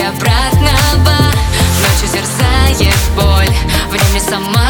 обратного. Ночью зерзает боль, время сама